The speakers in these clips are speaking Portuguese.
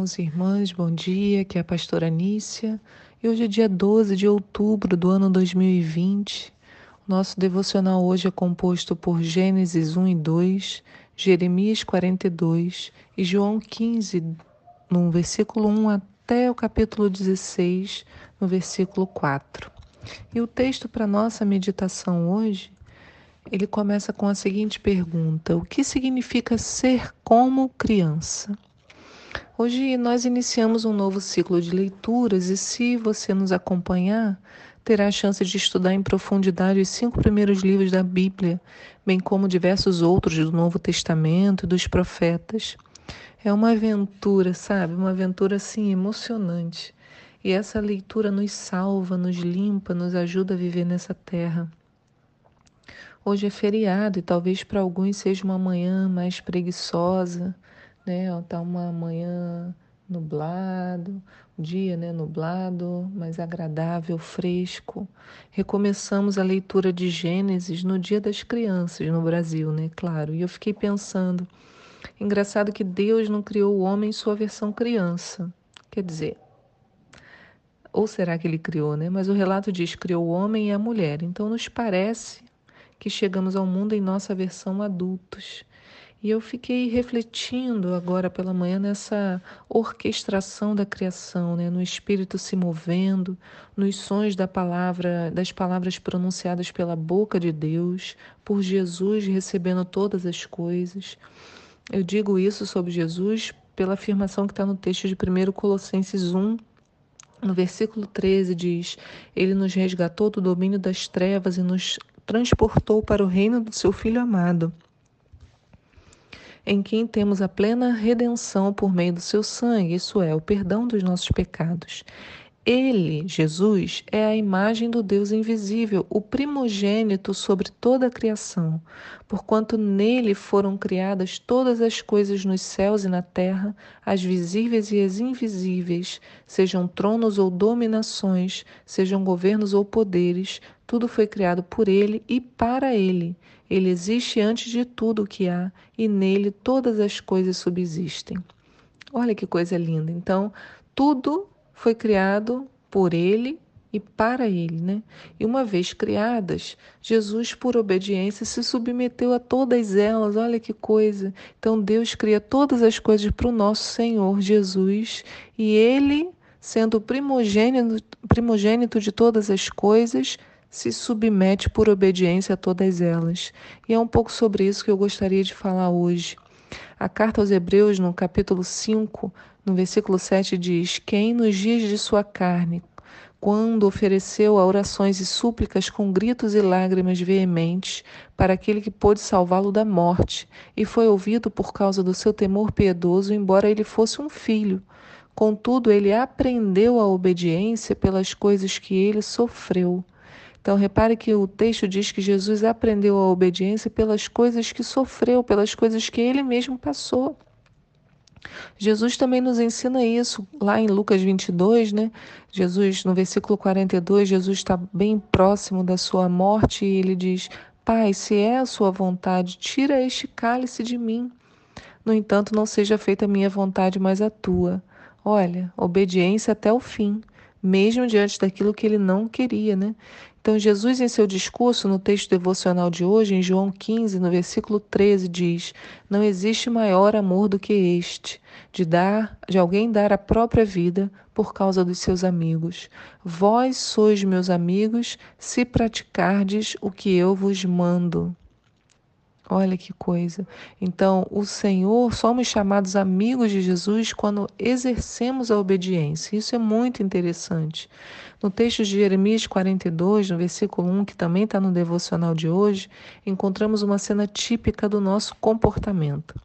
irmãos e irmãs, bom dia, aqui é a pastora Nícia e hoje é dia 12 de outubro do ano 2020. O nosso devocional hoje é composto por Gênesis 1 e 2, Jeremias 42 e João 15, no versículo 1 até o capítulo 16, no versículo 4. E o texto para nossa meditação hoje ele começa com a seguinte pergunta: O que significa ser como criança? Hoje nós iniciamos um novo ciclo de leituras e, se você nos acompanhar, terá a chance de estudar em profundidade os cinco primeiros livros da Bíblia, bem como diversos outros do Novo Testamento e dos profetas. É uma aventura, sabe? Uma aventura assim emocionante. E essa leitura nos salva, nos limpa, nos ajuda a viver nessa terra. Hoje é feriado e talvez para alguns seja uma manhã mais preguiçosa, né? Tá uma manhã nublado, um dia, né, nublado, mais agradável, fresco. Recomeçamos a leitura de Gênesis no Dia das Crianças no Brasil, né? Claro. E eu fiquei pensando, engraçado que Deus não criou o homem em sua versão criança. Quer dizer, ou será que ele criou, né? Mas o relato diz criou o homem e a mulher. Então nos parece que chegamos ao mundo em nossa versão adultos. E eu fiquei refletindo agora pela manhã nessa orquestração da criação, né? no espírito se movendo, nos sons da palavra, das palavras pronunciadas pela boca de Deus, por Jesus recebendo todas as coisas. Eu digo isso sobre Jesus pela afirmação que está no texto de 1 Colossenses 1, no versículo 13 diz: Ele nos resgatou do domínio das trevas e nos transportou para o reino do seu Filho amado, em quem temos a plena redenção por meio do seu sangue, isso é, o perdão dos nossos pecados. Ele, Jesus, é a imagem do Deus invisível, o primogênito sobre toda a criação, porquanto nele foram criadas todas as coisas nos céus e na terra, as visíveis e as invisíveis, sejam tronos ou dominações, sejam governos ou poderes, tudo foi criado por ele e para ele. Ele existe antes de tudo o que há e nele todas as coisas subsistem. Olha que coisa linda. Então, tudo foi criado por ele e para ele, né? E uma vez criadas, Jesus, por obediência, se submeteu a todas elas. Olha que coisa! Então Deus cria todas as coisas para o nosso Senhor Jesus e ele, sendo o primogênito, primogênito de todas as coisas, se submete por obediência a todas elas. E é um pouco sobre isso que eu gostaria de falar hoje. A carta aos Hebreus, no capítulo 5, no versículo 7 diz: Quem nos dias de sua carne, quando ofereceu a orações e súplicas com gritos e lágrimas veementes para aquele que pôde salvá-lo da morte, e foi ouvido por causa do seu temor piedoso, embora ele fosse um filho. Contudo, ele aprendeu a obediência pelas coisas que ele sofreu. Então, repare que o texto diz que Jesus aprendeu a obediência pelas coisas que sofreu, pelas coisas que ele mesmo passou. Jesus também nos ensina isso lá em Lucas 22, né? Jesus, no versículo 42, Jesus está bem próximo da sua morte e ele diz: Pai, se é a sua vontade, tira este cálice de mim. No entanto, não seja feita a minha vontade, mas a tua. Olha, obediência até o fim, mesmo diante daquilo que ele não queria, né? Então, Jesus, em seu discurso, no texto devocional de hoje, em João 15, no versículo 13, diz: Não existe maior amor do que este, de dar, de alguém dar a própria vida por causa dos seus amigos. Vós sois meus amigos se praticardes o que eu vos mando. Olha que coisa. Então, o Senhor, somos chamados amigos de Jesus quando exercemos a obediência. Isso é muito interessante. No texto de Jeremias 42, no versículo 1, que também está no devocional de hoje, encontramos uma cena típica do nosso comportamento.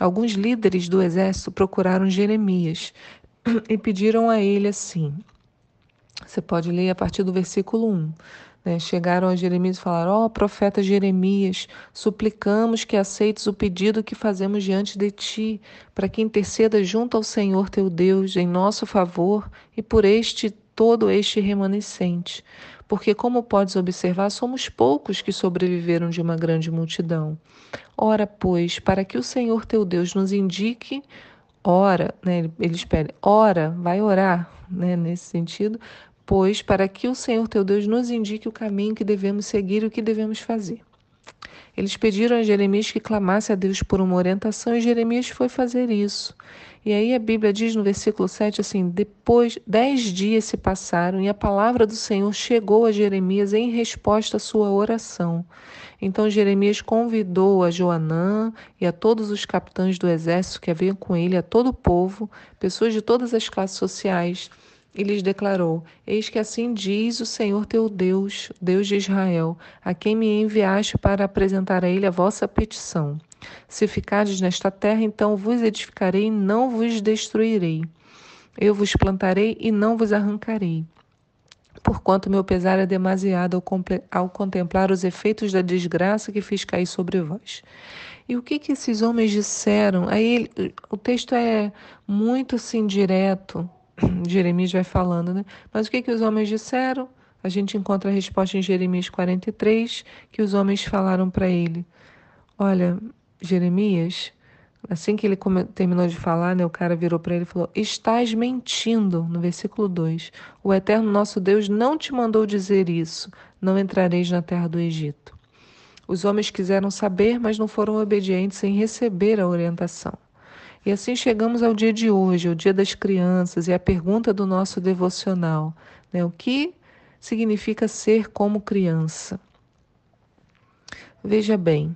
Alguns líderes do exército procuraram Jeremias e pediram a ele assim. Você pode ler a partir do versículo 1. Né? Chegaram a Jeremias e falaram: Ó oh, profeta Jeremias, suplicamos que aceites o pedido que fazemos diante de ti, para que interceda junto ao Senhor teu Deus em nosso favor e por este todo este remanescente. Porque, como podes observar, somos poucos que sobreviveram de uma grande multidão. Ora, pois, para que o Senhor teu Deus nos indique ora, né, eles pedem, ora, vai orar, né, nesse sentido, pois para que o Senhor teu Deus nos indique o caminho que devemos seguir e o que devemos fazer. Eles pediram a Jeremias que clamasse a Deus por uma orientação e Jeremias foi fazer isso. E aí a Bíblia diz no versículo 7 assim: Depois, dez dias se passaram e a palavra do Senhor chegou a Jeremias em resposta à sua oração. Então Jeremias convidou a Joanã e a todos os capitães do exército que haviam com ele, a todo o povo, pessoas de todas as classes sociais, e lhes declarou: Eis que assim diz o Senhor teu Deus, Deus de Israel, a quem me enviaste para apresentar a ele a vossa petição. Se ficardes nesta terra, então vos edificarei e não vos destruirei. Eu vos plantarei e não vos arrancarei. Porquanto meu pesar é demasiado ao, contemplar os efeitos da desgraça que fiz cair sobre vós. E o que, que esses homens disseram? Aí o texto é muito assim direto. Jeremias vai falando, né? Mas o que, que os homens disseram? A gente encontra a resposta em Jeremias 43, que os homens falaram para ele: Olha, Jeremias, assim que ele terminou de falar, né, o cara virou para ele e falou: Estás mentindo, no versículo 2. O eterno nosso Deus não te mandou dizer isso. Não entrareis na terra do Egito. Os homens quiseram saber, mas não foram obedientes em receber a orientação. E assim chegamos ao dia de hoje, o dia das crianças, e a pergunta do nosso devocional: né, o que significa ser como criança? Veja bem,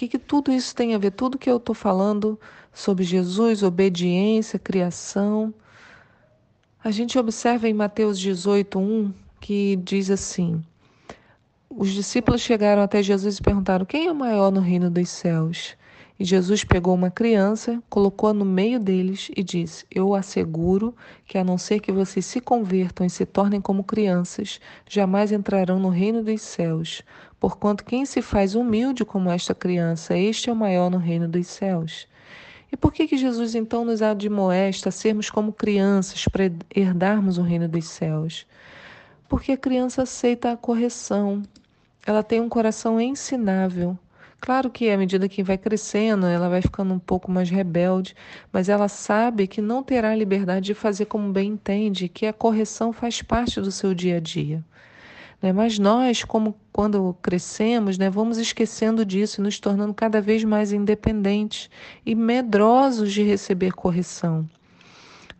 que, que tudo isso tem a ver? Tudo que eu estou falando sobre Jesus, obediência, criação. A gente observa em Mateus 18, 1, que diz assim: Os discípulos chegaram até Jesus e perguntaram: Quem é o maior no reino dos céus? E Jesus pegou uma criança, colocou-a no meio deles e disse: Eu asseguro que, a não ser que vocês se convertam e se tornem como crianças, jamais entrarão no reino dos céus. Porquanto quem se faz humilde como esta criança, este é o maior no reino dos céus. E por que, que Jesus então nos admoesta a sermos como crianças para herdarmos o reino dos céus? Porque a criança aceita a correção, ela tem um coração ensinável. Claro que à medida que vai crescendo, ela vai ficando um pouco mais rebelde, mas ela sabe que não terá liberdade de fazer como bem entende, que a correção faz parte do seu dia a dia. Né? Mas nós, como quando crescemos, né, vamos esquecendo disso e nos tornando cada vez mais independentes e medrosos de receber correção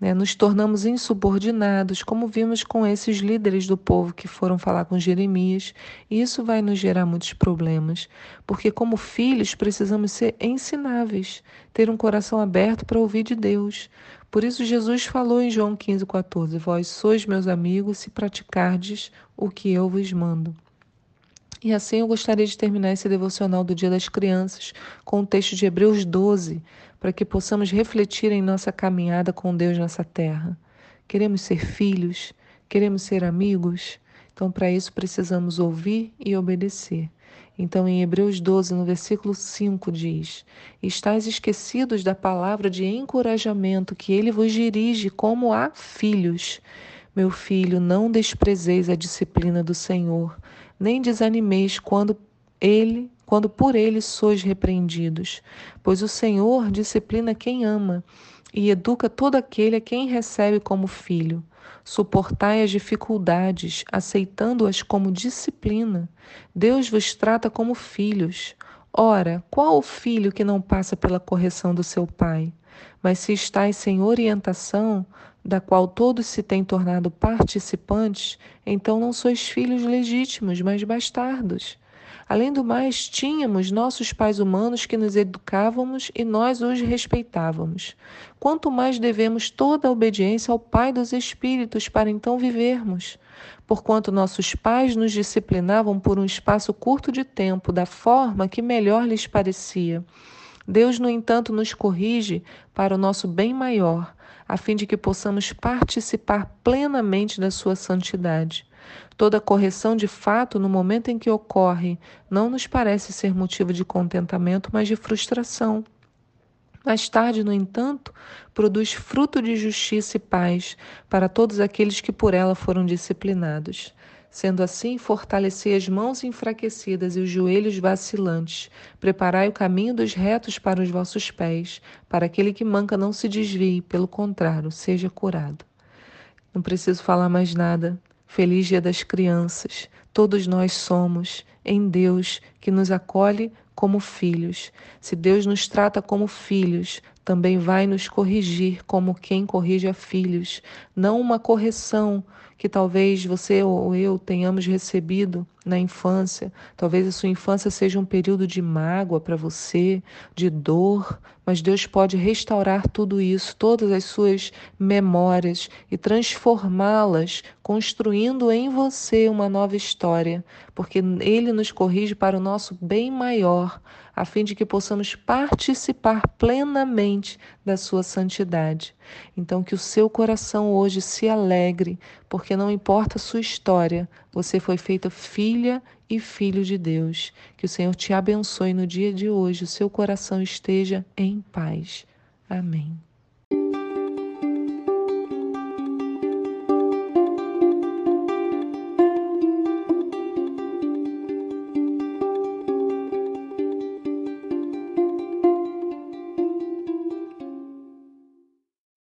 né, nos tornamos insubordinados, como vimos com esses líderes do povo que foram falar com Jeremias, e isso vai nos gerar muitos problemas, porque, como filhos, precisamos ser ensináveis, ter um coração aberto para ouvir de Deus. Por isso, Jesus falou em João 15,14: Vós sois meus amigos se praticardes o que eu vos mando. E assim eu gostaria de terminar esse devocional do Dia das Crianças com o texto de Hebreus 12, para que possamos refletir em nossa caminhada com Deus nessa terra. Queremos ser filhos, queremos ser amigos, então para isso precisamos ouvir e obedecer. Então, em Hebreus 12, no versículo 5, diz: Estais esquecidos da palavra de encorajamento que ele vos dirige como a filhos. Meu filho, não desprezeis a disciplina do Senhor, nem desanimeis quando ele, quando por ele sois repreendidos, pois o Senhor disciplina quem ama e educa todo aquele a quem recebe como filho. Suportai as dificuldades, aceitando-as como disciplina. Deus vos trata como filhos. Ora, qual o filho que não passa pela correção do seu pai? Mas se estáis sem orientação, da qual todos se têm tornado participantes, então não sois filhos legítimos, mas bastardos. Além do mais, tínhamos nossos pais humanos que nos educávamos e nós os respeitávamos. Quanto mais devemos toda a obediência ao Pai dos Espíritos para então vivermos. Porquanto nossos pais nos disciplinavam por um espaço curto de tempo, da forma que melhor lhes parecia. Deus, no entanto, nos corrige para o nosso bem maior a fim de que possamos participar plenamente da sua santidade. Toda correção de fato, no momento em que ocorre, não nos parece ser motivo de contentamento, mas de frustração. Mais tarde, no entanto, produz fruto de justiça e paz para todos aqueles que por ela foram disciplinados. Sendo assim, fortalecei as mãos enfraquecidas e os joelhos vacilantes. Preparai o caminho dos retos para os vossos pés, para aquele que manca não se desvie, pelo contrário, seja curado. Não preciso falar mais nada. Feliz Dia das Crianças. Todos nós somos em Deus que nos acolhe como filhos. Se Deus nos trata como filhos, também vai nos corrigir como quem corrige a filhos, não uma correção que talvez você ou eu tenhamos recebido na infância. Talvez a sua infância seja um período de mágoa para você, de dor, mas Deus pode restaurar tudo isso, todas as suas memórias e transformá-las, construindo em você uma nova história, porque Ele nos corrige para o nosso bem maior, a fim de que possamos participar plenamente da sua santidade. Então, que o seu coração hoje se alegre, porque não importa a sua história, você foi feita filha e filho de Deus. Que o Senhor te abençoe no dia de hoje, o seu coração esteja em paz. Amém.